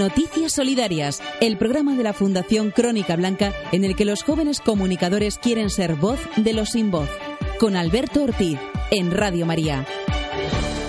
Noticias Solidarias, el programa de la Fundación Crónica Blanca en el que los jóvenes comunicadores quieren ser voz de los sin voz. Con Alberto Ortiz, en Radio María.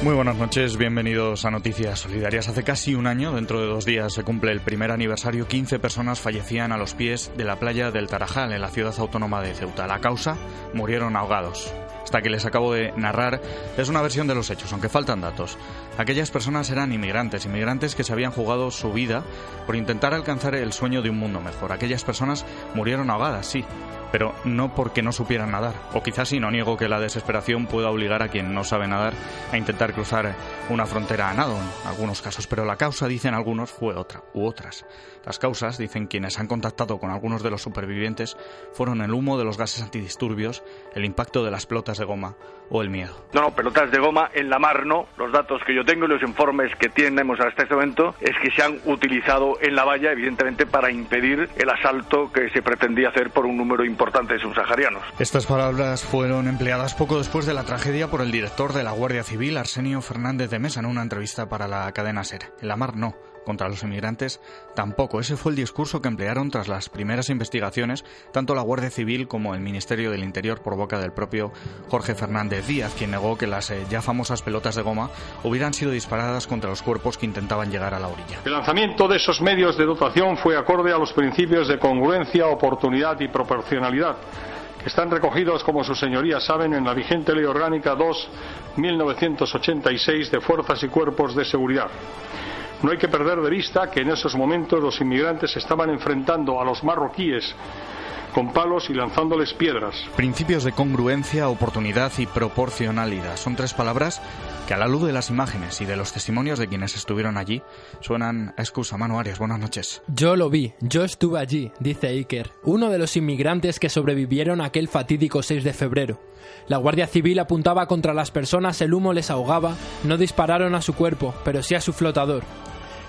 Muy buenas noches, bienvenidos a Noticias Solidarias. Hace casi un año, dentro de dos días, se cumple el primer aniversario. 15 personas fallecían a los pies de la playa del Tarajal, en la ciudad autónoma de Ceuta. La causa, murieron ahogados. Esta que les acabo de narrar es una versión de los hechos, aunque faltan datos. Aquellas personas eran inmigrantes, inmigrantes que se habían jugado su vida por intentar alcanzar el sueño de un mundo mejor. Aquellas personas murieron ahogadas, sí, pero no porque no supieran nadar. O quizás sí, no niego que la desesperación pueda obligar a quien no sabe nadar a intentar cruzar una frontera a nado en algunos casos, pero la causa, dicen algunos, fue otra, u otras. Las causas, dicen quienes han contactado con algunos de los supervivientes, fueron el humo de los gases antidisturbios, el impacto de las pelotas de goma o el miedo. No, no, pelotas de goma en la mar no. Los datos que yo tengo y los informes que tenemos hasta este momento es que se han utilizado en la valla, evidentemente, para impedir el asalto que se pretendía hacer por un número importante de subsaharianos. Estas palabras fueron empleadas poco después de la tragedia por el director de la Guardia Civil, Arsenio Fernández de Mesa, en una entrevista para la cadena SER. En la mar no contra los inmigrantes tampoco. Ese fue el discurso que emplearon tras las primeras investigaciones, tanto la Guardia Civil como el Ministerio del Interior por boca del propio Jorge Fernández Díaz, quien negó que las eh, ya famosas pelotas de goma hubieran sido disparadas contra los cuerpos que intentaban llegar a la orilla. El lanzamiento de esos medios de dotación fue acorde a los principios de congruencia, oportunidad y proporcionalidad que están recogidos, como sus señorías saben, en la vigente Ley Orgánica 2-1986 de Fuerzas y Cuerpos de Seguridad no hay que perder de vista que en esos momentos los inmigrantes estaban enfrentando a los marroquíes con palos y lanzándoles piedras. Principios de congruencia, oportunidad y proporcionalidad. Son tres palabras que a la luz de las imágenes y de los testimonios de quienes estuvieron allí suenan a excusa. Manu Arias, buenas noches. Yo lo vi, yo estuve allí, dice Iker, uno de los inmigrantes que sobrevivieron aquel fatídico 6 de febrero. La Guardia Civil apuntaba contra las personas, el humo les ahogaba, no dispararon a su cuerpo, pero sí a su flotador.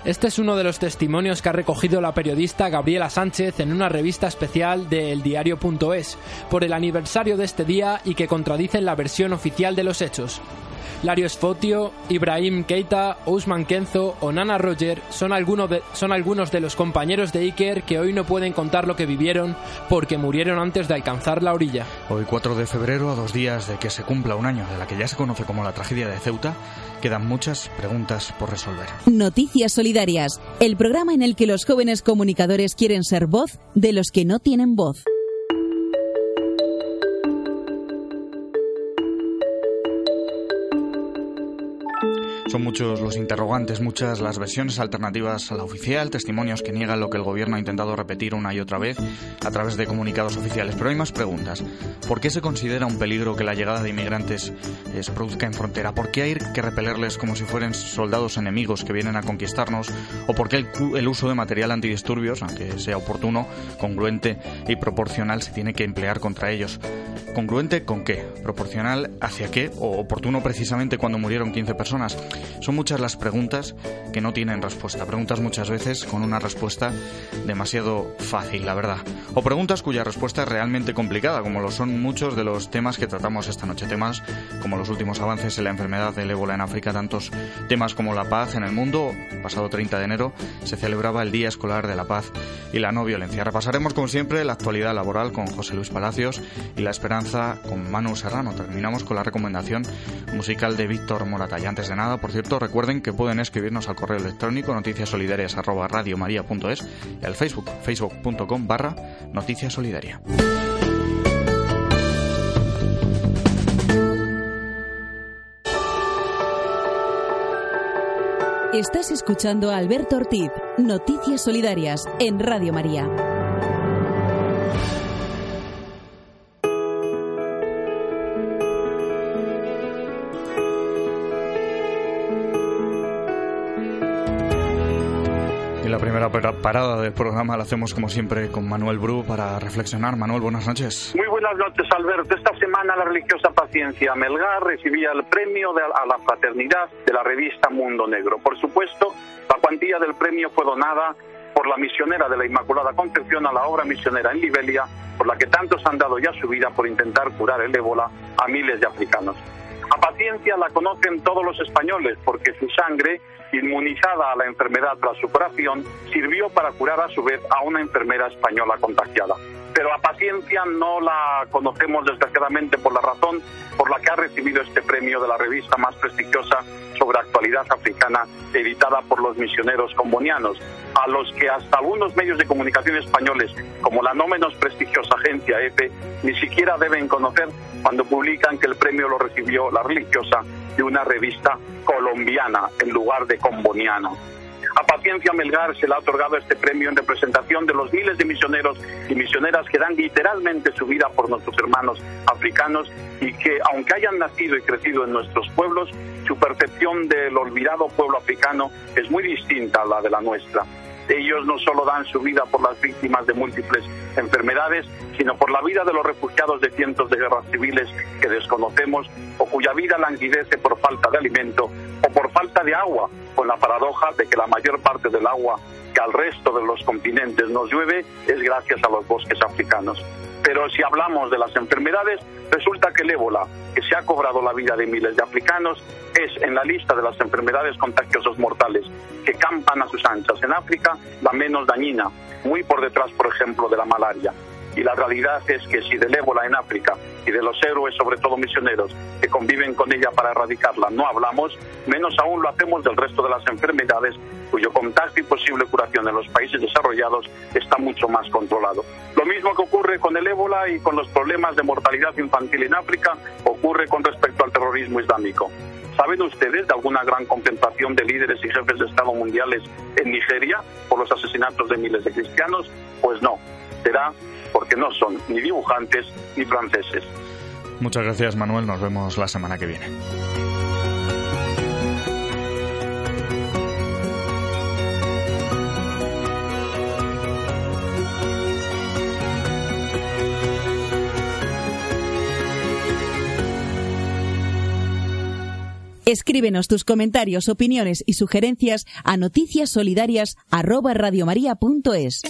Este es uno de los testimonios que ha recogido la periodista Gabriela Sánchez en una revista especial de eldiario.es por el aniversario de este día y que contradicen la versión oficial de los hechos. Lario Sfotio, Ibrahim Keita, Ousman Kenzo o Nana Roger son algunos, de, son algunos de los compañeros de Iker que hoy no pueden contar lo que vivieron porque murieron antes de alcanzar la orilla. Hoy 4 de febrero, a dos días de que se cumpla un año de la que ya se conoce como la tragedia de Ceuta, quedan muchas preguntas por resolver. Noticias Solidarias, el programa en el que los jóvenes comunicadores quieren ser voz de los que no tienen voz. Son muchos los interrogantes, muchas las versiones alternativas a la oficial, testimonios que niegan lo que el gobierno ha intentado repetir una y otra vez a través de comunicados oficiales. Pero hay más preguntas. ¿Por qué se considera un peligro que la llegada de inmigrantes se produzca en frontera? ¿Por qué hay que repelerles como si fueran soldados enemigos que vienen a conquistarnos? ¿O por qué el, el uso de material antidisturbios, aunque sea oportuno, congruente y proporcional, se tiene que emplear contra ellos? ¿Congruente con qué? ¿Proporcional hacia qué? ¿O oportuno precisamente cuando murieron 15 personas? Son muchas las preguntas que no tienen respuesta. Preguntas muchas veces con una respuesta demasiado fácil, la verdad. O preguntas cuya respuesta es realmente complicada, como lo son muchos de los temas que tratamos esta noche. Temas como los últimos avances en la enfermedad del ébola en África, tantos temas como la paz en el mundo. El pasado 30 de enero se celebraba el Día Escolar de la Paz y la No Violencia. Repasaremos, como siempre, la actualidad laboral con José Luis Palacios y la esperanza con Manu Serrano. Terminamos con la recomendación musical de Víctor Morata. Y antes de nada, por cierto, recuerden que pueden escribirnos al correo electrónico noticiasolidarias.radiomaria.es y al Facebook, facebook.com barra Noticias Solidaria. Estás escuchando a Alberto Ortiz, Noticias Solidarias, en Radio María. Parada del programa la hacemos como siempre con Manuel Bru para reflexionar. Manuel, buenas noches. Muy buenas noches, Alberto. Esta semana la religiosa Paciencia Melgar recibía el premio a la fraternidad de la revista Mundo Negro. Por supuesto, la cuantía del premio fue donada por la misionera de la Inmaculada Concepción a la obra misionera en Liberia, por la que tantos han dado ya su vida por intentar curar el ébola a miles de africanos. A paciencia la conocen todos los españoles porque su sangre, inmunizada a la enfermedad tras su curación, sirvió para curar a su vez a una enfermera española contagiada pero a paciencia no la conocemos desgraciadamente por la razón por la que ha recibido este premio de la revista más prestigiosa sobre actualidad africana editada por los misioneros combonianos, a los que hasta algunos medios de comunicación españoles, como la no menos prestigiosa agencia EFE, ni siquiera deben conocer cuando publican que el premio lo recibió la religiosa de una revista colombiana en lugar de comboniano. A Paciencia Melgar se le ha otorgado este premio en representación de los miles de misioneros y misioneras que dan literalmente su vida por nuestros hermanos africanos y que, aunque hayan nacido y crecido en nuestros pueblos, su percepción del olvidado pueblo africano es muy distinta a la de la nuestra. Ellos no solo dan su vida por las víctimas de múltiples enfermedades, sino por la vida de los refugiados de cientos de guerras civiles que desconocemos o cuya vida languidece por falta de alimento o por falta de agua, con la paradoja de que la mayor parte del agua que al resto de los continentes nos llueve es gracias a los bosques africanos. Pero si hablamos de las enfermedades, resulta que el ébola, que se ha cobrado la vida de miles de africanos, es en la lista de las enfermedades contagiosas mortales que campan a sus anchas en África la menos dañina, muy por detrás, por ejemplo, de la malaria. Y la realidad es que si del ébola en África y de los héroes, sobre todo misioneros, que conviven con ella para erradicarla, no hablamos, menos aún lo hacemos del resto de las enfermedades cuyo contacto y posible curación en los países desarrollados está mucho más controlado. Lo mismo que ocurre con el ébola y con los problemas de mortalidad infantil en África, ocurre con respecto al terrorismo islámico. ¿Saben ustedes de alguna gran compensación de líderes y jefes de Estado mundiales en Nigeria por los asesinatos de miles de cristianos? Pues no. Será porque no son ni dibujantes ni franceses. Muchas gracias Manuel, nos vemos la semana que viene. Escríbenos tus comentarios, opiniones y sugerencias a noticiassolidarias@radiomaria.es.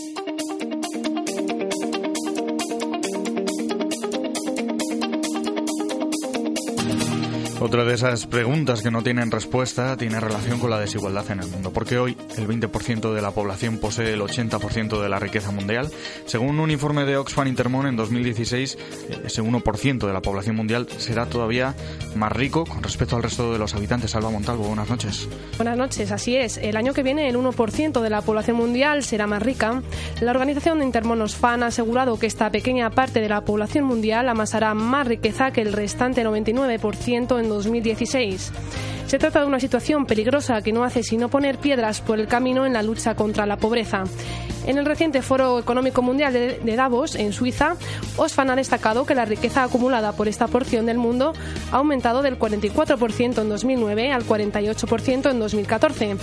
Otra de esas preguntas que no tienen respuesta tiene relación con la desigualdad en el mundo, porque hoy el 20% de la población posee el 80% de la riqueza mundial. Según un informe de Oxfam Intermon en 2016, ese 1% de la población mundial será todavía más rico con respecto al resto de los habitantes. Salva Montalvo, buenas noches. Buenas noches, así es. El año que viene el 1% de la población mundial será más rica. La organización Intermon Oxfam ha asegurado que esta pequeña parte de la población mundial amasará más riqueza que el restante 99% en 2016. Se trata de una situación peligrosa que no hace sino poner piedras por el camino en la lucha contra la pobreza. En el reciente Foro Económico Mundial de, Davos, en Suiza, Osfan ha destacado que la riqueza acumulada por esta porción del mundo ha aumentado del 44% en 2009 al 48% en 2014.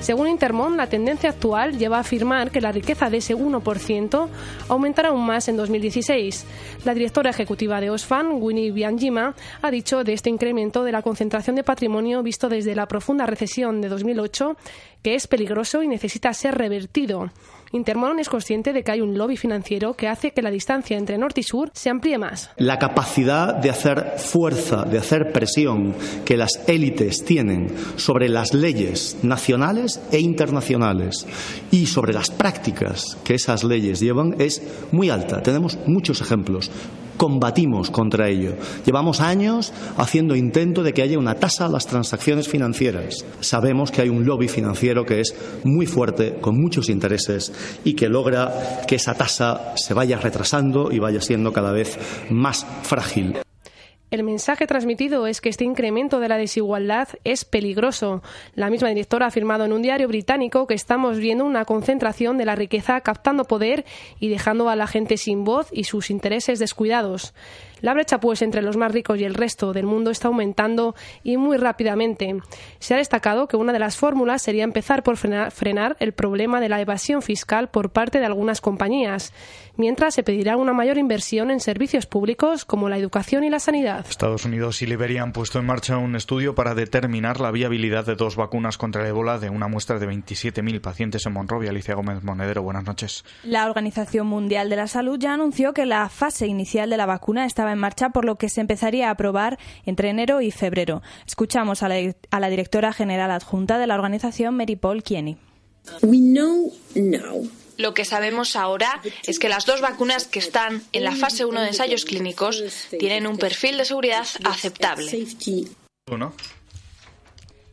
Según Intermon, la tendencia actual lleva a afirmar que la riqueza de ese 1% aumentará aún más en 2016. La directora ejecutiva de Osfan, Winnie Bianjima, ha dicho de este incremento de la concentración de patrimonio visto desde la profunda recesión de 2008 que es peligroso y necesita ser revertido. Intermon es consciente de que hay un lobby financiero que hace que la distancia entre norte y sur se amplíe más. La capacidad de hacer fuerza, de hacer presión que las élites tienen sobre las leyes nacionales e internacionales y sobre las prácticas que esas leyes llevan es muy alta. Tenemos muchos ejemplos combatimos contra ello. Llevamos años haciendo intento de que haya una tasa a las transacciones financieras. Sabemos que hay un lobby financiero que es muy fuerte, con muchos intereses y que logra que esa tasa se vaya retrasando y vaya siendo cada vez más frágil. El mensaje transmitido es que este incremento de la desigualdad es peligroso. La misma directora ha afirmado en un diario británico que estamos viendo una concentración de la riqueza captando poder y dejando a la gente sin voz y sus intereses descuidados. La brecha, pues, entre los más ricos y el resto del mundo está aumentando y muy rápidamente. Se ha destacado que una de las fórmulas sería empezar por frenar el problema de la evasión fiscal por parte de algunas compañías, mientras se pedirá una mayor inversión en servicios públicos como la educación y la sanidad. Estados Unidos y Liberia han puesto en marcha un estudio para determinar la viabilidad de dos vacunas contra el ébola de una muestra de 27.000 pacientes en Monrovia. Alicia Gómez Monedero, buenas noches. La Organización Mundial de la Salud ya anunció que la fase inicial de la vacuna está estaba en marcha, por lo que se empezaría a aprobar entre enero y febrero. Escuchamos a la, a la directora general adjunta de la organización, Mary Paul Kieny. Lo que sabemos ahora es que las dos vacunas que están en la fase 1 de ensayos clínicos tienen un perfil de seguridad aceptable.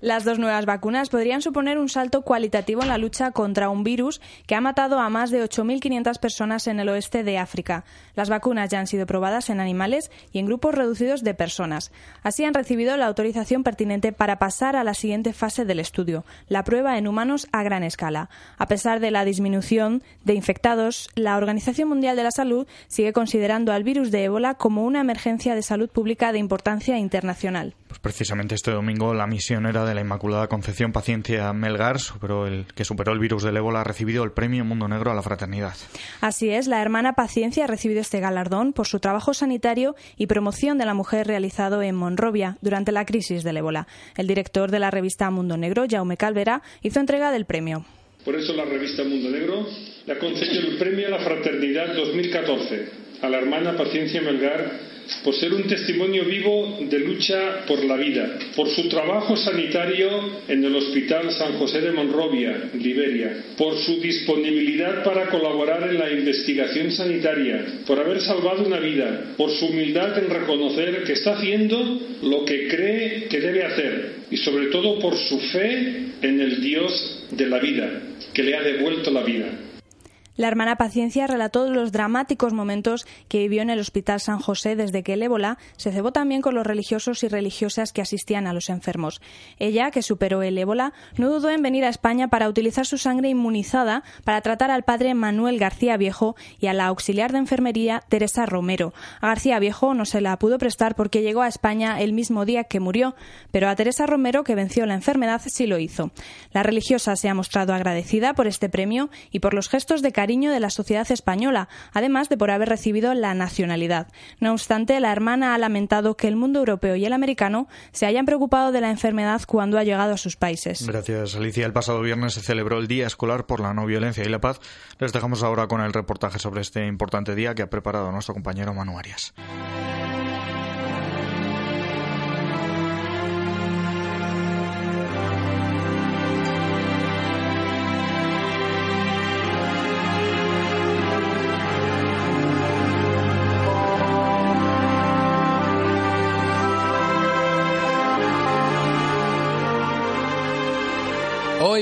Las dos nuevas vacunas podrían suponer un salto cualitativo en la lucha contra un virus que ha matado a más de 8.500 personas en el oeste de África. Las vacunas ya han sido probadas en animales y en grupos reducidos de personas. Así han recibido la autorización pertinente para pasar a la siguiente fase del estudio, la prueba en humanos a gran escala. A pesar de la disminución de infectados, la Organización Mundial de la Salud sigue considerando al virus de ébola como una emergencia de salud pública de importancia internacional. Pues precisamente este domingo la misionera de la Inmaculada Concepción Paciencia Melgar, superó el, que superó el virus del ébola, ha recibido el premio Mundo Negro a la Fraternidad. Así es, la hermana Paciencia ha recibido este galardón por su trabajo sanitario y promoción de la mujer realizado en Monrovia durante la crisis del ébola. El director de la revista Mundo Negro, Jaume Calvera, hizo entrega del premio. Por eso la revista Mundo Negro le ha concedido el premio a la Fraternidad 2014 a la hermana Paciencia Melgar por ser un testimonio vivo de lucha por la vida, por su trabajo sanitario en el Hospital San José de Monrovia, Liberia, por su disponibilidad para colaborar en la investigación sanitaria, por haber salvado una vida, por su humildad en reconocer que está haciendo lo que cree que debe hacer y sobre todo por su fe en el Dios de la vida, que le ha devuelto la vida. La hermana Paciencia relató los dramáticos momentos que vivió en el Hospital San José desde que el ébola se cebó también con los religiosos y religiosas que asistían a los enfermos. Ella, que superó el ébola, no dudó en venir a España para utilizar su sangre inmunizada para tratar al padre Manuel García Viejo y a la auxiliar de enfermería Teresa Romero. A García Viejo no se la pudo prestar porque llegó a España el mismo día que murió, pero a Teresa Romero, que venció la enfermedad, sí lo hizo. La religiosa se ha mostrado agradecida por este premio y por los gestos de cariño de la sociedad española, además de por haber recibido la nacionalidad. No obstante, la hermana ha lamentado que el mundo europeo y el americano se hayan preocupado de la enfermedad cuando ha llegado a sus países. Gracias, Alicia. El pasado viernes se celebró el Día Escolar por la No Violencia y la Paz. Les dejamos ahora con el reportaje sobre este importante día que ha preparado nuestro compañero Manu Arias.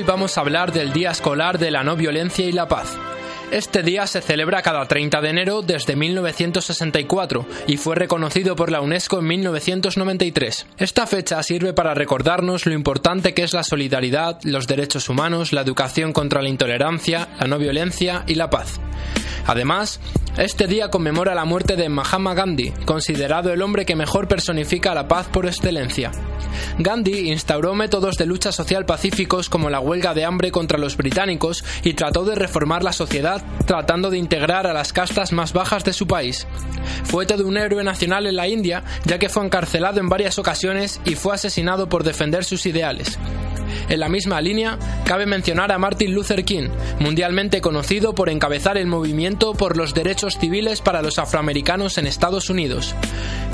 Hoy vamos a hablar del Día Escolar de la No Violencia y la Paz. Este día se celebra cada 30 de enero desde 1964 y fue reconocido por la UNESCO en 1993. Esta fecha sirve para recordarnos lo importante que es la solidaridad, los derechos humanos, la educación contra la intolerancia, la no violencia y la paz. Además, este día conmemora la muerte de Mahatma Gandhi, considerado el hombre que mejor personifica la paz por excelencia. Gandhi instauró métodos de lucha social pacíficos como la huelga de hambre contra los británicos y trató de reformar la sociedad tratando de integrar a las castas más bajas de su país. Fue todo un héroe nacional en la India ya que fue encarcelado en varias ocasiones y fue asesinado por defender sus ideales. En la misma línea, cabe mencionar a Martin Luther King, mundialmente conocido por encabezar el movimiento por los derechos civiles para los afroamericanos en Estados Unidos.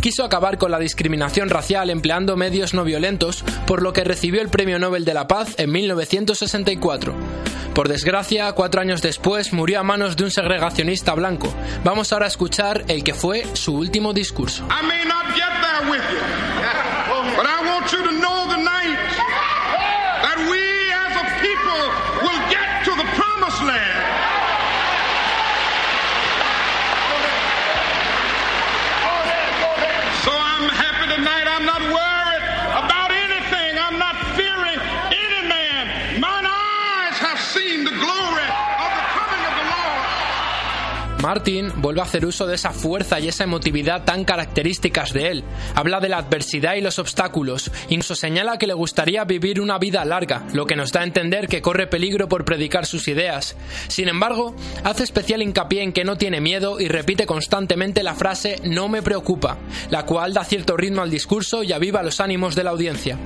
Quiso acabar con la discriminación racial empleando medios no violentos, por lo que recibió el Premio Nobel de la Paz en 1964. Por desgracia, cuatro años después murió a manos de un segregacionista blanco. Vamos ahora a escuchar el que fue su último discurso. Martin vuelve a hacer uso de esa fuerza y esa emotividad tan características de él. Habla de la adversidad y los obstáculos, incluso señala que le gustaría vivir una vida larga, lo que nos da a entender que corre peligro por predicar sus ideas. Sin embargo, hace especial hincapié en que no tiene miedo y repite constantemente la frase no me preocupa, la cual da cierto ritmo al discurso y aviva los ánimos de la audiencia.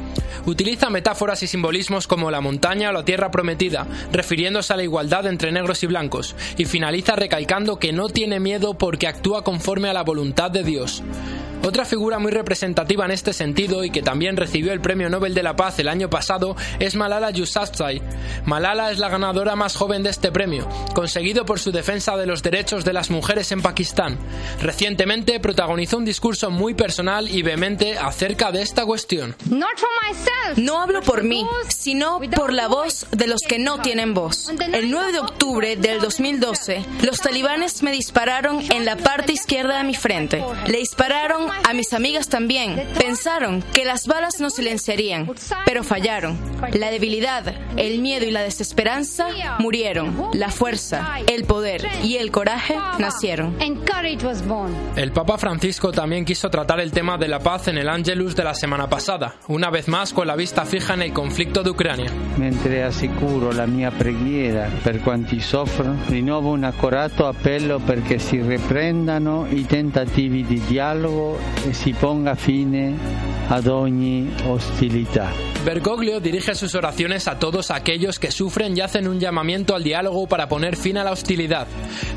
Utiliza metáforas y simbolismos como la montaña o la tierra prometida, refiriéndose a la igualdad entre negros y blancos, y finaliza recalcando que no tiene miedo porque actúa conforme a la voluntad de Dios. Otra figura muy representativa en este sentido y que también recibió el Premio Nobel de la Paz el año pasado es Malala Yousafzai. Malala es la ganadora más joven de este premio, conseguido por su defensa de los derechos de las mujeres en Pakistán. Recientemente protagonizó un discurso muy personal y vehemente acerca de esta cuestión. No hablo por mí, sino por la voz de los que no tienen voz. El 9 de octubre del 2012, los talibanes me dispararon en la parte izquierda de mi frente. Le dispararon a mis amigas también. Pensaron que las balas no silenciarían, pero fallaron. La debilidad, el miedo y la desesperanza murieron. La fuerza, el poder y el coraje nacieron. El Papa Francisco también quiso tratar el tema de la paz en el Angelus de la semana pasada, una vez más con la vista fija en el conflicto de Ucrania. Mentre assicuro la mia preghiera per quanti soffrono, rinnovo un accorato appello perché si riprendano i tentativi di dialogo e si ponga fine ad ogni hostilità. Bergoglio dirige sus oraciones a todos aquellos que sufren y hacen un llamamiento al diálogo para poner fin a la hostilidad.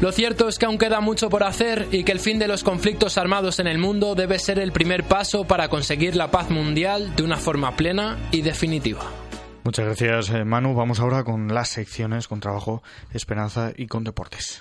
Lo cierto es que aún queda mucho por hacer y que el fin de los conflictos armados en el mundo debe ser el primer paso para conseguir la paz mundial de una forma plena y definitiva. Muchas gracias, eh, Manu. Vamos ahora con las secciones, con trabajo, esperanza y con deportes.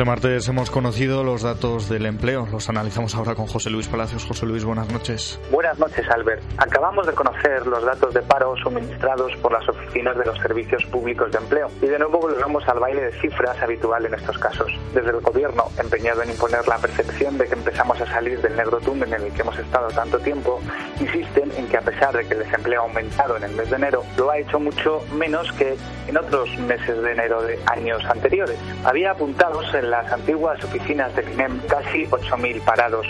Este martes hemos conocido los datos del empleo. Los analizamos ahora con José Luis Palacios. José Luis, buenas noches. Buenas noches, Albert. Acabamos de conocer los datos de paro suministrados por las oficinas de los servicios públicos de empleo. Y de nuevo volvemos al baile de cifras habitual en estos casos. Desde el gobierno, empeñado en imponer la percepción de que empezamos a salir del negro túnel en el que hemos estado tanto tiempo, insisten en que a pesar de que el desempleo ha aumentado en el mes de enero, lo ha hecho mucho menos que en otros meses de enero de años anteriores. Había apuntados en las antiguas oficinas del INEM casi 8.000 parados,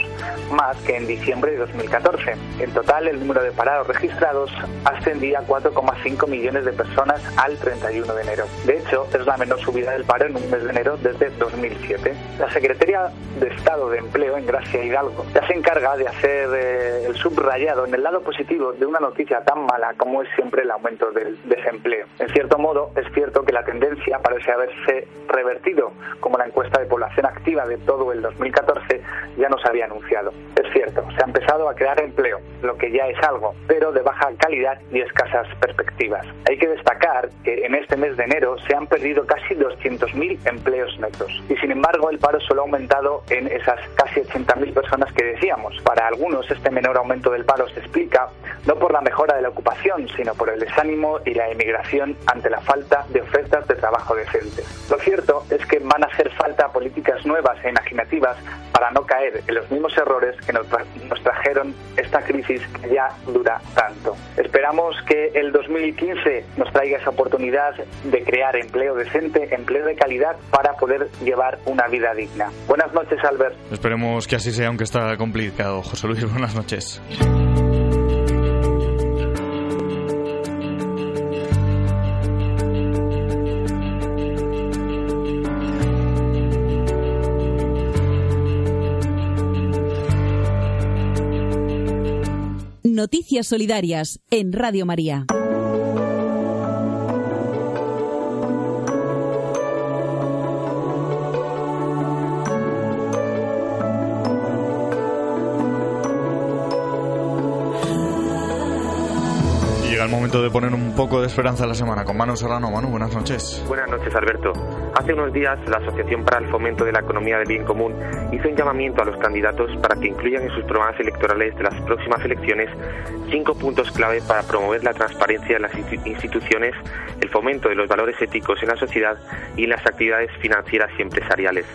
más que en diciembre de 2014. En total, el número de parados registrados ascendía a 4,5 millones de personas al 31 de enero. De hecho, es la menor subida del paro en un mes de enero desde 2007. La Secretaría de Estado de Empleo en Gracia Hidalgo ya se encarga de hacer eh, el subrayado en el lado positivo de una noticia tan mala como es siempre el aumento del desempleo. En cierto modo, es cierto que la tendencia parece haberse revertido, como la encuesta de población activa de todo el 2014 ya nos había anunciado. Es cierto, se ha empezado a crear empleo, lo que ya es algo, pero de baja calidad y escasas perspectivas. Hay que destacar que en este mes de enero se han perdido casi 200.000 empleos netos y sin embargo el paro solo ha aumentado en esas casi 80.000 personas que decíamos. Para algunos este menor aumento del paro se explica no por la mejora de la ocupación, sino por el desánimo y la emigración ante la falta de ofertas de trabajo decentes. Lo cierto es que van a hacer falta políticas nuevas e imaginativas para no caer en los mismos errores que nos, nos trajeron esta crisis que ya dura tanto. Esperamos que el 2015 nos traiga esa oportunidad de crear empleo decente, empleo de calidad para poder llevar una vida digna. Buenas noches, Albert. Esperemos que así sea, aunque está complicado. José Luis, buenas noches. Noticias Solidarias en Radio María. Llega el momento de poner un poco de esperanza en la semana con Manu Serrano. Manu, buenas noches. Buenas noches, Alberto. Hace unos días, la Asociación para el Fomento de la Economía del Bien Común hizo un llamamiento a los candidatos para que incluyan en sus programas electorales de las próximas elecciones cinco puntos clave para promover la transparencia en las instituciones, el fomento de los valores éticos en la sociedad y en las actividades financieras y empresariales.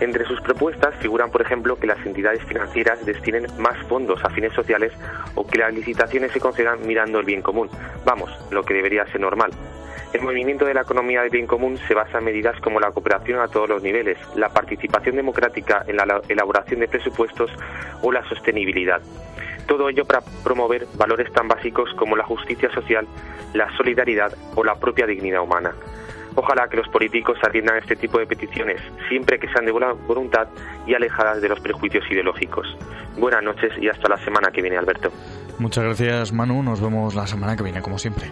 Entre sus propuestas figuran, por ejemplo, que las entidades financieras destinen más fondos a fines sociales o que las licitaciones se concedan mirando el bien común. Vamos, lo que debería ser normal. El movimiento de la economía del bien común se basa en medidas como la cooperación a todos los niveles, la participación democrática en la elaboración de presupuestos o la sostenibilidad. Todo ello para promover valores tan básicos como la justicia social, la solidaridad o la propia dignidad humana. Ojalá que los políticos atiendan este tipo de peticiones, siempre que sean de buena voluntad y alejadas de los prejuicios ideológicos. Buenas noches y hasta la semana que viene, Alberto. Muchas gracias, Manu. Nos vemos la semana que viene, como siempre.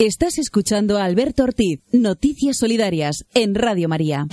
Estás escuchando a Alberto Ortiz, Noticias Solidarias, en Radio María.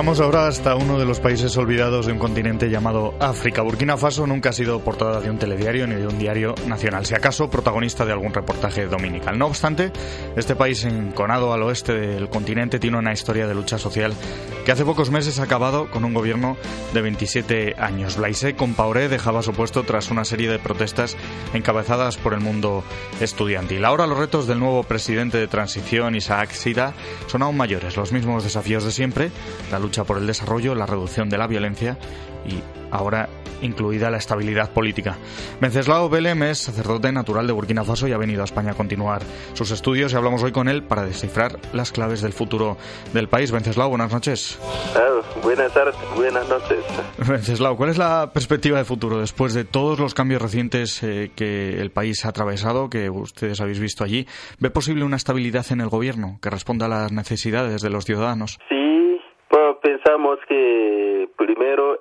Vamos ahora hasta uno de los países olvidados de un continente llamado África. Burkina Faso nunca ha sido portada de un telediario ni de un diario nacional, si acaso protagonista de algún reportaje dominical. No obstante, este país enconado al oeste del continente tiene una historia de lucha social que hace pocos meses ha acabado con un gobierno de 27 años. Blaise Compaoré dejaba su puesto tras una serie de protestas encabezadas por el mundo estudiantil. Ahora los retos del nuevo presidente de transición, Isaac Sida, son aún mayores, los mismos desafíos de siempre, la lucha por el desarrollo, la reducción de la violencia y ahora incluida la estabilidad política. Venceslao Belém es sacerdote natural de Burkina Faso y ha venido a España a continuar sus estudios y hablamos hoy con él para descifrar las claves del futuro del país. Venceslao, buenas noches. Ah, buenas tardes, buenas noches. Venceslao, ¿cuál es la perspectiva de futuro después de todos los cambios recientes eh, que el país ha atravesado, que ustedes habéis visto allí? ¿Ve posible una estabilidad en el gobierno que responda a las necesidades de los ciudadanos? Sí, pensamos que primero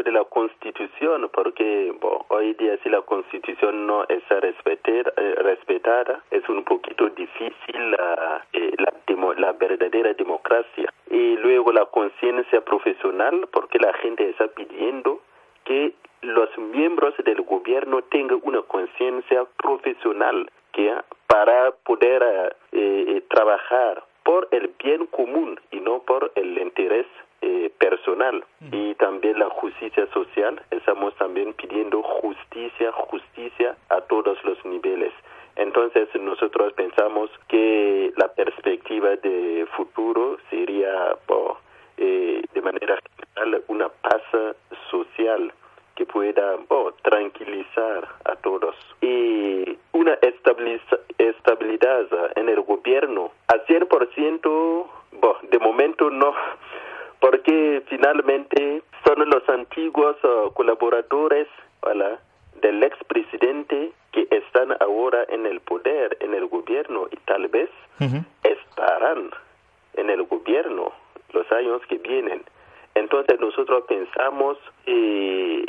de la Constitución, porque hoy día si la Constitución no es eh, respetada, es un poquito difícil eh, la, la verdadera democracia. Y luego la conciencia profesional, porque la gente está pidiendo que los miembros del gobierno tengan una conciencia profesional que para poder eh, trabajar por el bien común y no por el interés personal. Y también la justicia social, estamos también pidiendo justicia, justicia a todos los niveles. Entonces nosotros pensamos que la perspectiva de futuro sería eh, de manera general una paz social que pueda tranquilizar a todos. Y una estabilidad en el gobierno a 100%, de momento no, porque finalmente son los antiguos uh, colaboradores del expresidente que están ahora en el poder, en el gobierno, y tal vez estarán en el gobierno los años que vienen. Entonces nosotros pensamos, eh,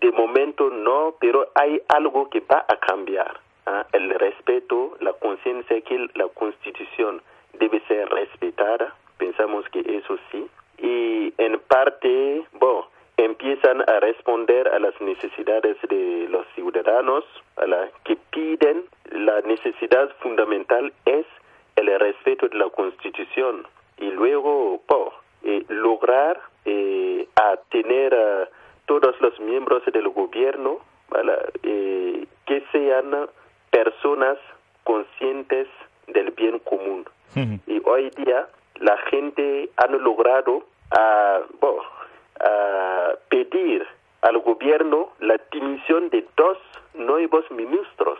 de momento no, pero hay algo que va a cambiar. ¿ah? El respeto, la conciencia que la constitución debe ser respetada, pensamos que eso sí. Y en parte, bueno, empiezan a responder a las necesidades de los ciudadanos, a la que piden la necesidad fundamental es el respeto de la constitución y luego bueno, eh, lograr eh, a tener a todos los miembros del gobierno eh, que sean personas conscientes del bien común. Y hoy día la gente ha logrado a, pedir al gobierno la dimisión de dos nuevos ministros.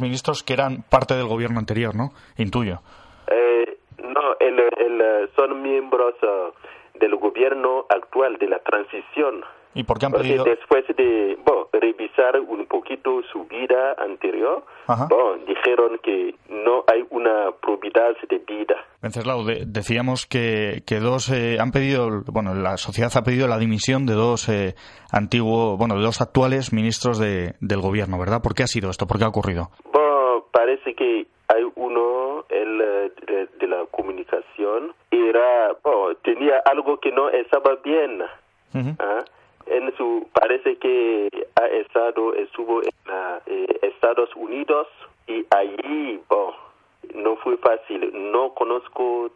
Ministros que eran parte del gobierno anterior, ¿no? Intuyo. Eh, no, son miembros uh, del gobierno actual, de la transición. ¿Y por qué han pedido? después de revisar un poquito su vida anterior, dijeron que no hay una probidad de vida. Venceslao, decíamos que, que dos eh, han pedido, bueno, la sociedad ha pedido la dimisión de dos eh, antiguos, bueno, de dos actuales ministros de, del gobierno, ¿verdad? ¿Por qué ha sido esto? ¿Por qué ha ocurrido? Bueno, parece que hay uno, el eh, de, la comunicación, era, tenía algo que no estaba bien en su parece que ha estado estuvo en eh, Estados Unidos y allí no fue fácil. No conozco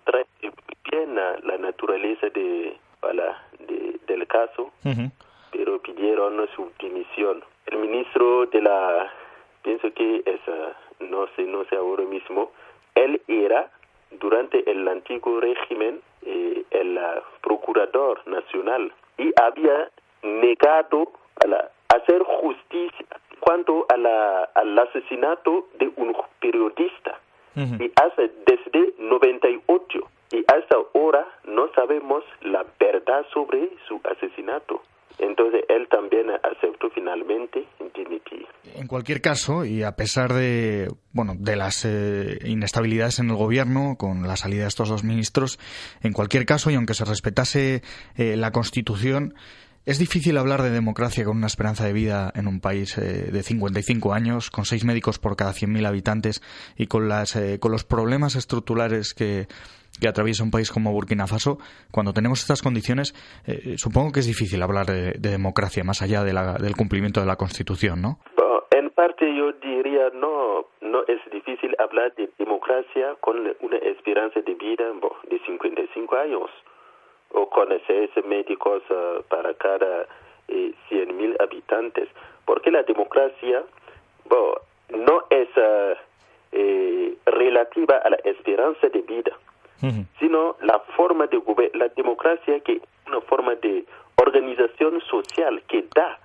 bien la, naturaleza de, pero pidieron su dimisión. El ministro de la, pienso que es, no sé, no sé ahora mismo, él era durante el antiguo régimen eh, el procurador nacional. Y había negado a la, hacer justicia cuanto a la, al asesinato de un periodista. Y hace desde 98 y hasta ahora no sabemos la verdad sobre su asesinato. Entonces él también aceptó finalmente dimitir. En cualquier caso, y a pesar de bueno de las eh, inestabilidades en el gobierno con la salida de estos dos ministros, en cualquier caso y aunque se respetase eh, la Constitución, es difícil hablar de democracia con una esperanza de vida en un país eh, de 55 años, con seis médicos por cada 100.000 habitantes y con, las, eh, con los problemas estructurales que, atraviesa un país como Burkina Faso. Cuando tenemos estas condiciones, eh, supongo que es difícil hablar de, democracia más allá de la, del cumplimiento de la Constitución, ¿no? en parte yo diría no, no es difícil hablar de democracia con una esperanza de vida de 55 años o con seis médicos uh, para cada eh, 100.000 habitantes, porque la democracia no es uh, eh, relativa a la esperanza de vida, sino la forma de la democracia que es una forma de organización social que da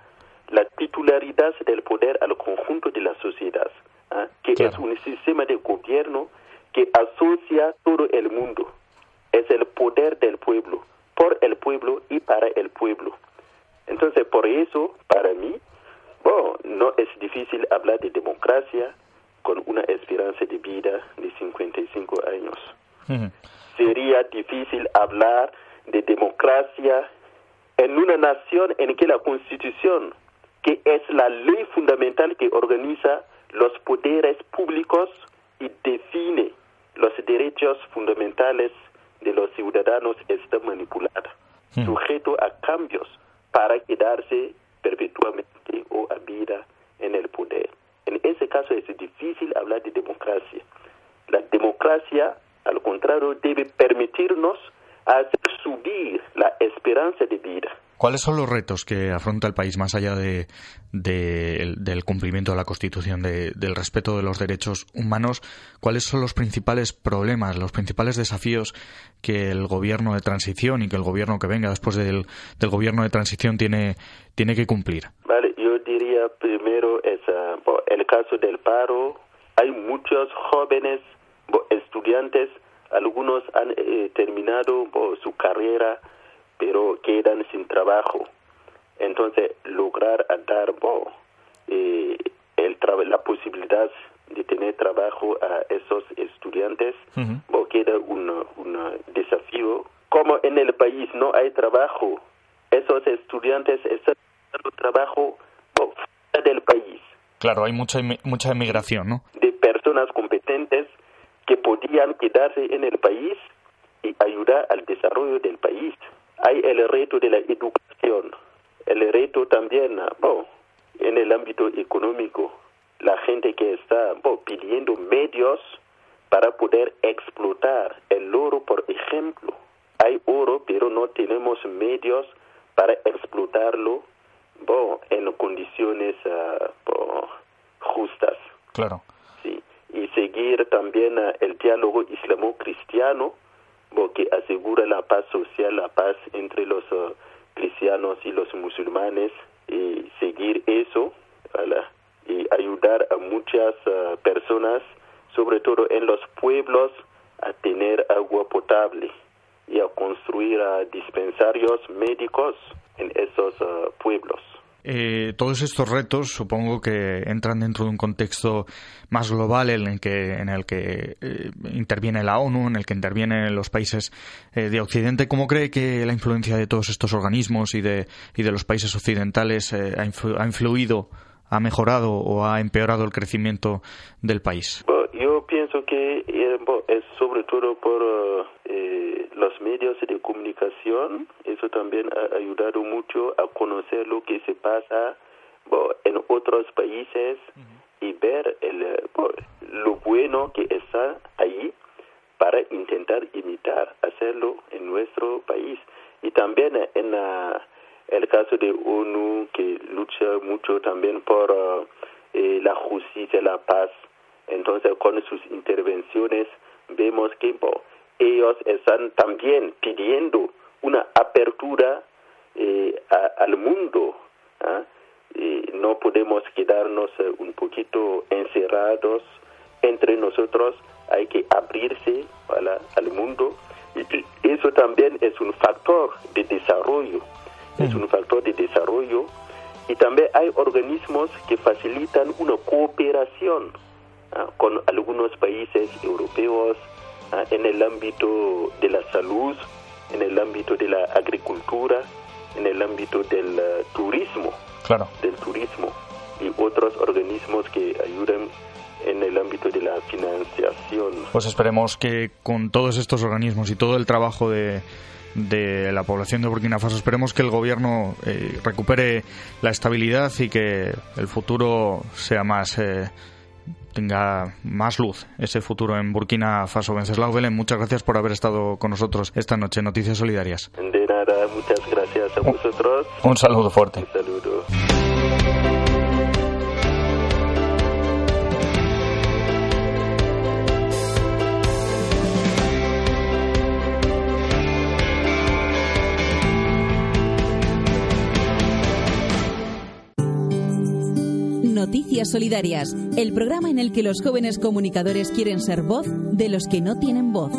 la titularidad del poder al conjunto de la sociedad, ¿ah? que es un sistema de gobierno que asocia todo el mundo, es el poder del pueblo por el pueblo y para el pueblo. Entonces, por eso, para mí, bueno, no es difícil hablar de democracia con una esperanza de vida de 55 años. Sería difícil hablar de democracia en una nación en que la constitución, que es la ley fundamental que organiza los poderes públicos y define los derechos fundamentales de los ciudadanos está manipulada, hmm. sujeto a cambios para quedarse perpetuamente o a vida en el poder. En ese caso es difícil hablar de democracia. La democracia, al contrario, debe permitirnos hacer subir la esperanza de vida ¿Cuáles son los retos que afronta el país más allá de, del cumplimiento de la Constitución, del respeto de los derechos humanos? ¿Cuáles son los principales problemas, los principales desafíos que el gobierno de transición y que el gobierno que venga después del, gobierno de transición tiene, tiene que cumplir? Vale, yo diría primero es, el caso del paro. Hay muchos jóvenes estudiantes, algunos han eh, terminado su carrera pero quedan sin trabajo. Entonces, lograr dar eh, el la posibilidad de tener trabajo a esos estudiantes queda un, desafío. Como en el país no hay trabajo, esos estudiantes están buscando trabajo fuera del país. Claro, hay mucha, mucha emigración, ¿no? De personas competentes que podían quedarse en el país y ayudar al desarrollo del país hay el reto de la educación, el reto también bueno, en el ámbito económico, la gente que está pidiendo medios para poder explotar el oro, por ejemplo. Hay oro, pero no tenemos medios para explotarlo en condiciones ah, justas. Claro. Sí. Y seguir también ah, el diálogo islamo-cristiano que asegura la paz social, la paz entre los uh, cristianos y los musulmanes y seguir eso y ayudar a muchas uh, personas, sobre todo en los pueblos, a tener agua potable y a construir uh, dispensarios médicos en esos pueblos. Eh, todos estos retos supongo que entran dentro de un contexto más global en el que, en el que eh, interviene la ONU, en el que intervienen los países eh, de Occidente. ¿Cómo cree que la influencia de todos estos organismos y de, y de los países occidentales ha, influido, ha mejorado o ha empeorado el crecimiento del país? Pienso que es sobre todo por los medios de comunicación, eso también ha ayudado mucho a conocer lo que se pasa en otros países y ver el, lo bueno que está ahí para intentar imitar, hacerlo en nuestro país. Y también en el caso de ONU que lucha mucho también por eh, la justicia, la paz. Entonces, con sus intervenciones vemos que ellos están también pidiendo una apertura eh, al mundo. ¿ah? no podemos quedarnos eh, un poquito encerrados entre nosotros, hay que abrirse al mundo. Y eso también es un factor de desarrollo, es un factor de desarrollo. Y también hay organismos que facilitan una cooperación. Con algunos países europeos ¿ah? en el ámbito de la salud, en el ámbito de la agricultura, en el ámbito del uh, turismo, claro. del turismo y otros organismos que ayudan en el ámbito de la financiación. Pues esperemos que con todos estos organismos y todo el trabajo de, de la población de Burkina Faso. Esperemos que el gobierno eh, recupere la estabilidad y que el futuro sea más eh, tenga más luz ese futuro en Burkina Faso. Venceslao Belén, muchas gracias por haber estado con nosotros esta noche Noticias Solidarias. De nada, muchas gracias a vosotros. Un saludo fuerte. Un saludo. Noticias Solidarias, el programa en el que los jóvenes comunicadores quieren ser voz de los que no tienen voz.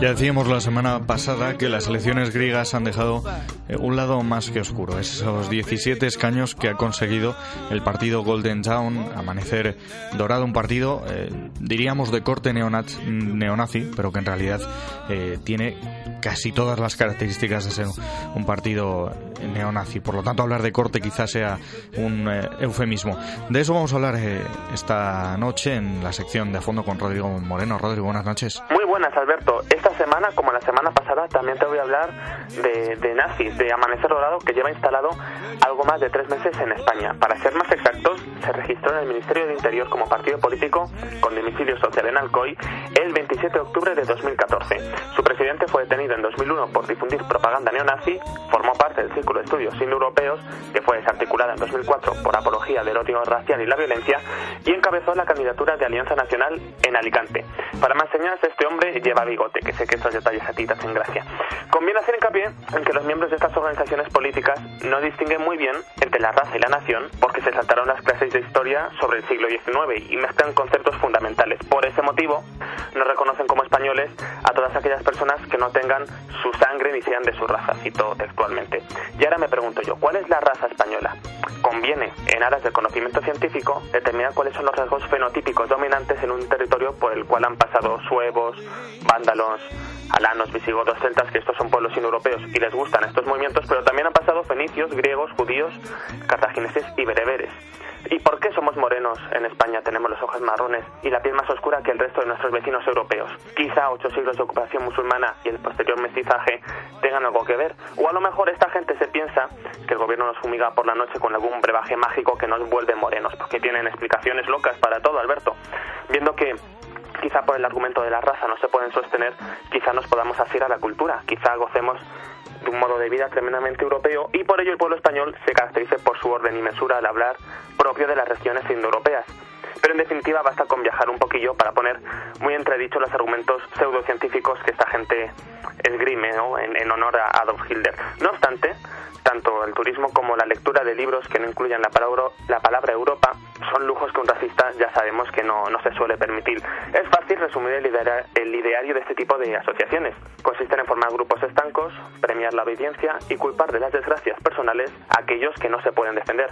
Ya decíamos la semana pasada que las elecciones griegas han dejado eh, un lado más que oscuro. Esos 17 escaños que ha conseguido el partido Golden Dawn, Amanecer Dorado, un partido, eh, diríamos, de corte neonazi, pero que en realidad eh, tiene casi todas las características de ser un partido neonazi. Por lo tanto, hablar de corte quizás sea un eufemismo. De eso vamos a hablar esta noche en la sección de a fondo con Rodrigo Moreno. Rodrigo, buenas noches. Buenas, Alberto. Esta semana, como la semana pasada, también te voy a hablar de, de nazis, de Amanecer Dorado, que lleva instalado algo más de tres meses en España. Para ser más exactos, se registró en el Ministerio de Interior como partido político con domicilio social en Alcoy el 27 de octubre de 2014. Su presidente fue detenido en 2001 por difundir propaganda neonazi, formó parte del Círculo de Estudios Indoeuropeos, que fue desarticulada en 2004 por apología del odio racial y la violencia, y encabezó la candidatura de Alianza Nacional en Alicante. Para más señas, este hombre lleva bigote, que sé que estos detalles a ti te hacen gracia. Conviene hacer hincapié en que los miembros de estas organizaciones políticas no distinguen muy bien entre la raza y la nación porque se saltaron las clases de historia sobre el siglo XIX y mezclan conceptos fundamentales. Por ese motivo, no reconocen como españoles a todas aquellas personas que no tengan su sangre ni sean de su raza, cito textualmente. Y ahora me pregunto yo, ¿cuál es la raza española? Conviene, en aras del conocimiento científico, determinar cuáles son los rasgos fenotípicos dominantes en un territorio por el cual han pasado suevos, vándalos, alanos, visigodos, celtas, que estos son pueblos indoeuropeos y les gustan estos movimientos, pero también han pasado fenicios, griegos, judíos, cartagineses y bereberes. ¿Y por qué somos morenos en España? Tenemos los ojos marrones y la piel más oscura que el resto de nuestros vecinos europeos. Quizá ocho siglos de ocupación musulmana y el posterior mestizaje tengan algo que ver. O a lo mejor esta gente se piensa que el gobierno nos fumiga por la noche con algún mágico que nos vuelve morenos, porque tienen explicaciones locas para todo, Alberto. Viendo que quizá por el argumento de la raza no se pueden sostener, quizá nos podamos asir a la cultura, quizá gocemos de un modo de vida tremendamente europeo y por ello el pueblo español se caracteriza por su orden y mesura al hablar propio de las regiones indoeuropeas. Pero en definitiva basta con viajar un poquillo para poner muy entredicho los argumentos pseudocientíficos que esta gente esgrime en, honor a Adolf Hitler. No obstante, tanto el turismo como la lectura de libros que no incluyan la palabra, la palabra Europa son lujos que un racista ya sabemos que no, se suele permitir. Es fácil resumir el, ideario de este tipo de asociaciones. Consisten en formar grupos estancos, premiar la obediencia y culpar de las desgracias personales a aquellos que no se pueden defender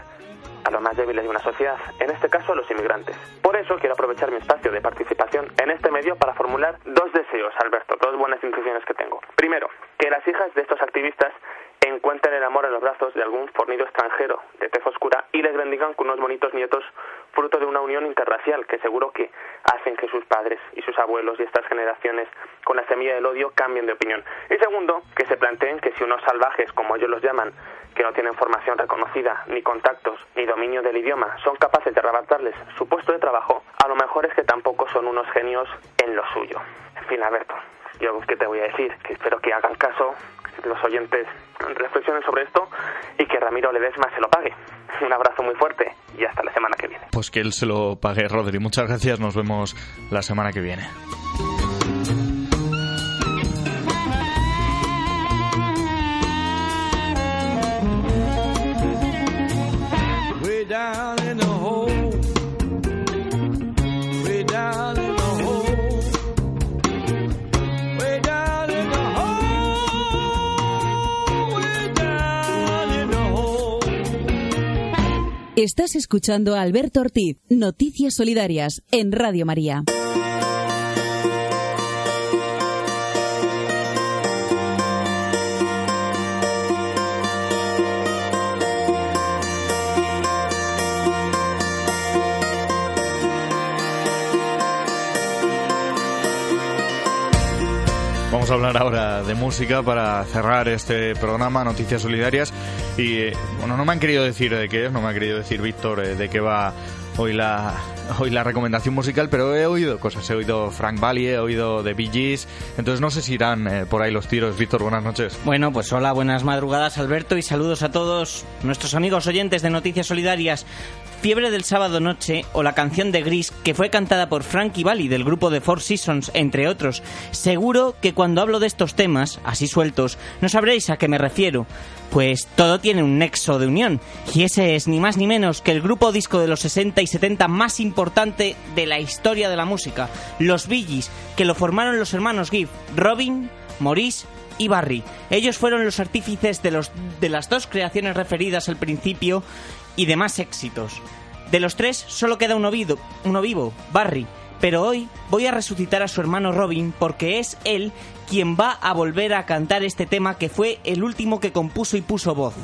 a los más débiles de una sociedad, en este caso a los inmigrantes. Por eso quiero aprovechar mi espacio de participación en este medio para formular dos deseos, Alberto, dos buenas intenciones que tengo. Primero, que las hijas de estos activistas encuentren el amor en los brazos de algún fornido extranjero de tez oscura y les bendigan con unos bonitos nietos fruto de una unión interracial que seguro que hacen que sus padres y abuelos y estas generaciones con la semilla del odio cambien de opinión. Y segundo, que se planteen que si unos salvajes, como ellos los llaman, que no tienen formación reconocida, ni contactos, ni dominio del idioma, son capaces de arrebatarles su puesto de trabajo, a lo mejor es que tampoco son unos genios en lo suyo. En fin, Alberto, yo qué te voy a decir, que espero que hagan caso, los oyentes reflexionen sobre esto y que Ramiro Ledesma se lo pague. Un abrazo muy fuerte y hasta la semana que viene. Pues que él se lo pague, Rodri. Muchas gracias, nos vemos la semana que viene. Estás escuchando a Alberto Ortiz, Noticias Solidarias, en Radio María. Vamos a hablar ahora de música para cerrar este programa Noticias Solidarias y eh, bueno, no me han querido decir de qué es, no me ha querido decir Víctor eh, de qué va hoy la hoy la recomendación musical, pero he oído cosas, he oído Frank Valli, he oído de Bee Gees, entonces no sé si irán eh, por ahí los tiros. Víctor, buenas noches. Bueno, pues hola, buenas madrugadas Alberto y saludos a todos nuestros amigos oyentes de Noticias Solidarias. Fiebre del sábado noche o la canción de Gris que fue cantada por Frankie Valli del grupo de Four Seasons, entre otros. Seguro que cuando hablo de estos temas, así sueltos, no sabréis a qué me refiero. Pues todo tiene un nexo de unión, y ese es ni más ni menos que el grupo disco de los 60 y 70 más importante de la historia de la música, los Gees, que lo formaron los hermanos Gibb, Robin, Maurice y Barry. Ellos fueron los artífices de, los, de las dos creaciones referidas al principio y de más éxitos. De los tres solo queda uno vivo, uno vivo, Barry, pero hoy voy a resucitar a su hermano Robin porque es él quien va a volver a cantar este tema que fue el último que compuso y puso voz.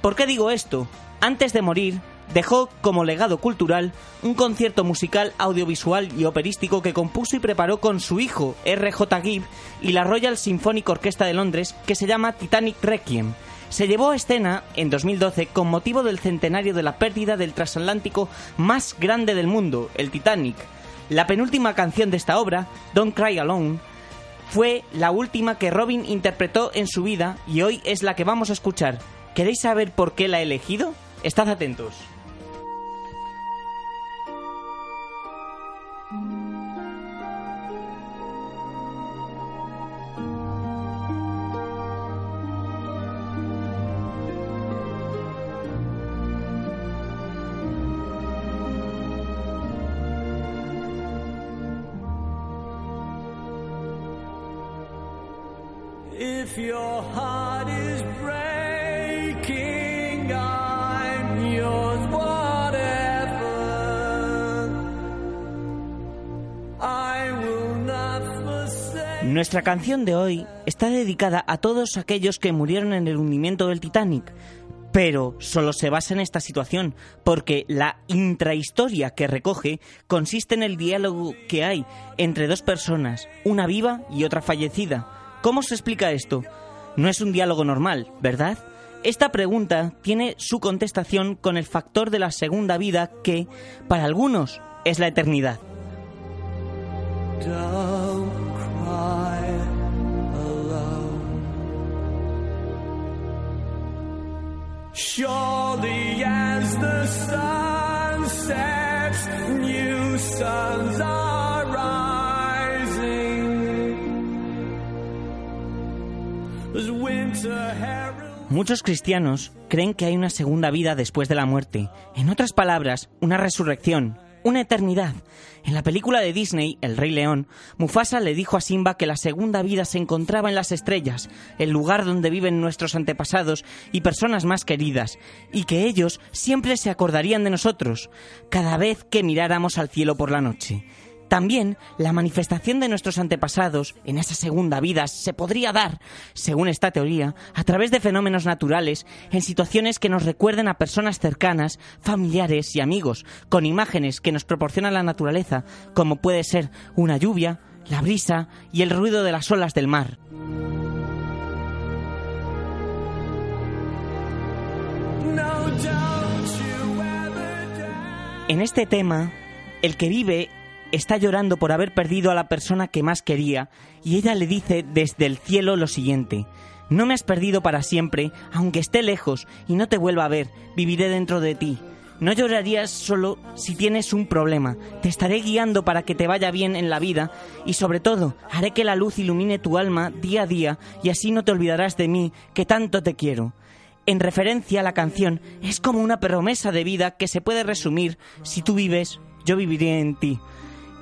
¿Por qué digo esto? Antes de morir, dejó como legado cultural un concierto musical, audiovisual y operístico que compuso y preparó con su hijo R.J. Gibb y la Royal Symphonic Orchestra de Londres que se llama Titanic Requiem se llevó a escena en 2012 con motivo del centenario de la pérdida del transatlántico más grande del mundo, el Titanic. La penúltima canción de esta obra, Don't Cry Alone, fue la última que Robin interpretó en su vida y hoy es la que vamos a escuchar. ¿Queréis saber por qué la he elegido? Estad atentos. Nuestra canción de hoy está dedicada a todos aquellos que murieron en el hundimiento del Titanic. Pero solo se basa en esta situación, porque la intrahistoria que recoge consiste en el diálogo que hay entre dos personas, una viva y otra fallecida. ¿Cómo se explica esto? No es un diálogo normal, ¿verdad? Esta pregunta tiene su contestación con el factor de la segunda vida que, para algunos, es la eternidad. As the sun sets, new suns are Muchos cristianos creen que hay una segunda vida después de la muerte, en otras palabras, una resurrección, una eternidad. En la película de Disney, El Rey León, Mufasa le dijo a Simba que la segunda vida se encontraba en las estrellas, el lugar donde viven nuestros antepasados y personas más queridas, y que ellos siempre se acordarían de nosotros cada vez que miráramos al cielo por la noche. También la manifestación de nuestros antepasados en esa segunda vida se podría dar, según esta teoría, a través de fenómenos naturales, en situaciones que nos recuerden a personas cercanas, familiares y amigos, con imágenes que nos proporciona la naturaleza, como puede ser una lluvia, la brisa y el ruido de las olas del mar. En este tema, el que vive está llorando por haber perdido a la persona que más quería y ella le dice desde el cielo lo siguiente. No me has perdido para siempre, aunque esté lejos y no te vuelva a ver, viviré dentro de ti. No llorarías solo si tienes un problema. Te estaré guiando para que te vaya bien en la vida y sobre todo haré que la luz ilumine tu alma día a día y así no te olvidarás de mí, que tanto te quiero. En referencia a la canción, es como una promesa de vida que se puede resumir, si tú vives, yo viviré en ti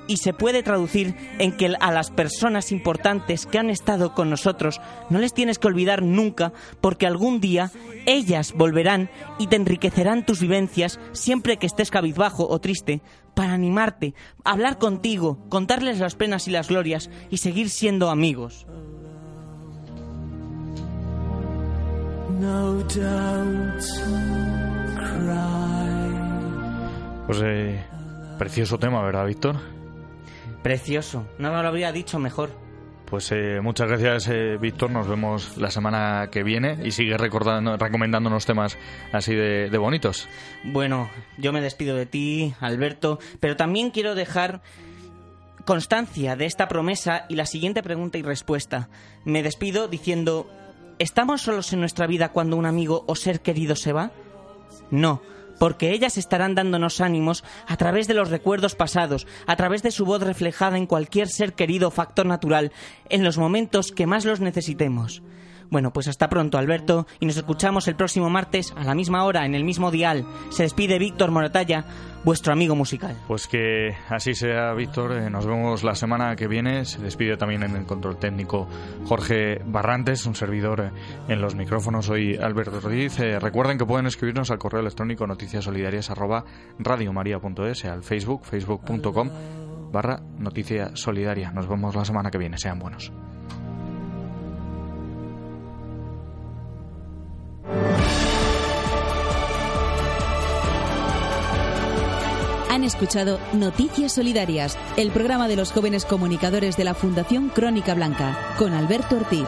y se puede traducir en que a las personas importantes que han estado con nosotros no les tienes que olvidar nunca porque algún día ellas volverán y te enriquecerán tus vivencias siempre que estés cabizbajo o triste para animarte, hablar contigo, contarles las penas y las glorias y seguir siendo amigos. Pues eh, precioso tema, ¿verdad, Víctor? Precioso, no me lo habría dicho mejor. Pues eh, muchas gracias, eh, Víctor. Nos vemos la semana que viene y sigue recordando, recomendándonos temas así de, de, bonitos. Bueno, yo me despido de ti, Alberto, pero también quiero dejar constancia de esta promesa y la siguiente pregunta y respuesta. Me despido diciendo, ¿estamos solos en nuestra vida cuando un amigo o ser querido se va? No porque ellas estarán dándonos ánimos a través de los recuerdos pasados, a través de su voz reflejada en cualquier ser querido o factor natural, en los momentos que más los necesitemos. Bueno, pues hasta pronto, Alberto, y nos escuchamos el próximo martes a la misma hora en el mismo dial. Se despide Víctor Moratalla, vuestro amigo musical. Pues que así sea, Víctor. Eh, nos vemos la semana que viene. Se despide también en el control técnico Jorge Barrantes, un servidor eh, en los micrófonos. Hoy Alberto Rodríguez. Eh, recuerden que pueden escribirnos al correo electrónico noticiasolidarias arroba radiomaria.es, al Facebook, facebook.com barra noticia solidaria. Nos vemos la semana que viene. Sean buenos. Han escuchado Noticias Solidarias, el programa de los jóvenes comunicadores de la Fundación Crónica Blanca, con Alberto Ortiz.